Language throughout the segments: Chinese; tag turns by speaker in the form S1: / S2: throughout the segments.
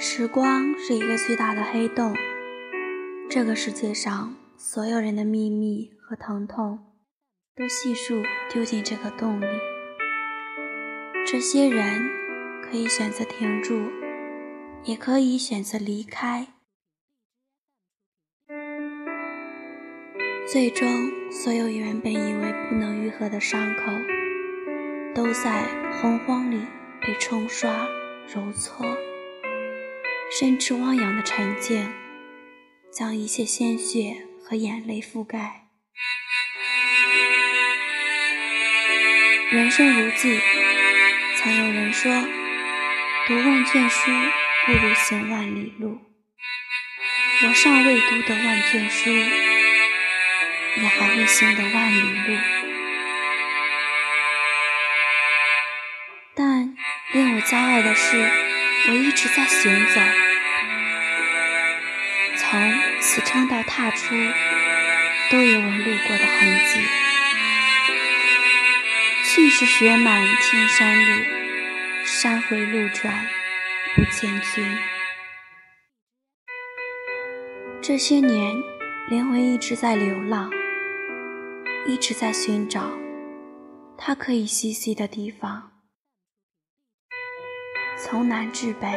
S1: 时光是一个巨大的黑洞，这个世界上所有人的秘密和疼痛，都悉数丢进这个洞里。这些人可以选择停住，也可以选择离开。最终，所有原本以为不能愈合的伤口，都在洪荒里被冲刷、揉搓，甚至汪洋的沉静，将一切鲜血和眼泪覆盖。人生如寄，曾有人说，读万卷书不如行万里路。我尚未读得万卷书。也还会行得万里路，但令我骄傲的是，我一直在行走，从死撑到踏出，都有我路过的痕迹。去是雪满天山路，山回路转不见君。这些年，灵魂一直在流浪。一直在寻找它可以栖息的地方，从南至北，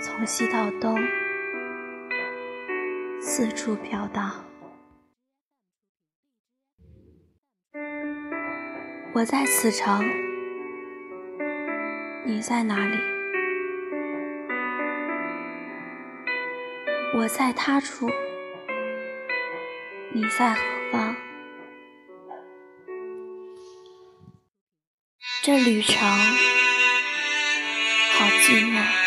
S1: 从西到东，四处飘荡。我在此城，你在哪里？我在他处，你在何方？这旅程寂寞。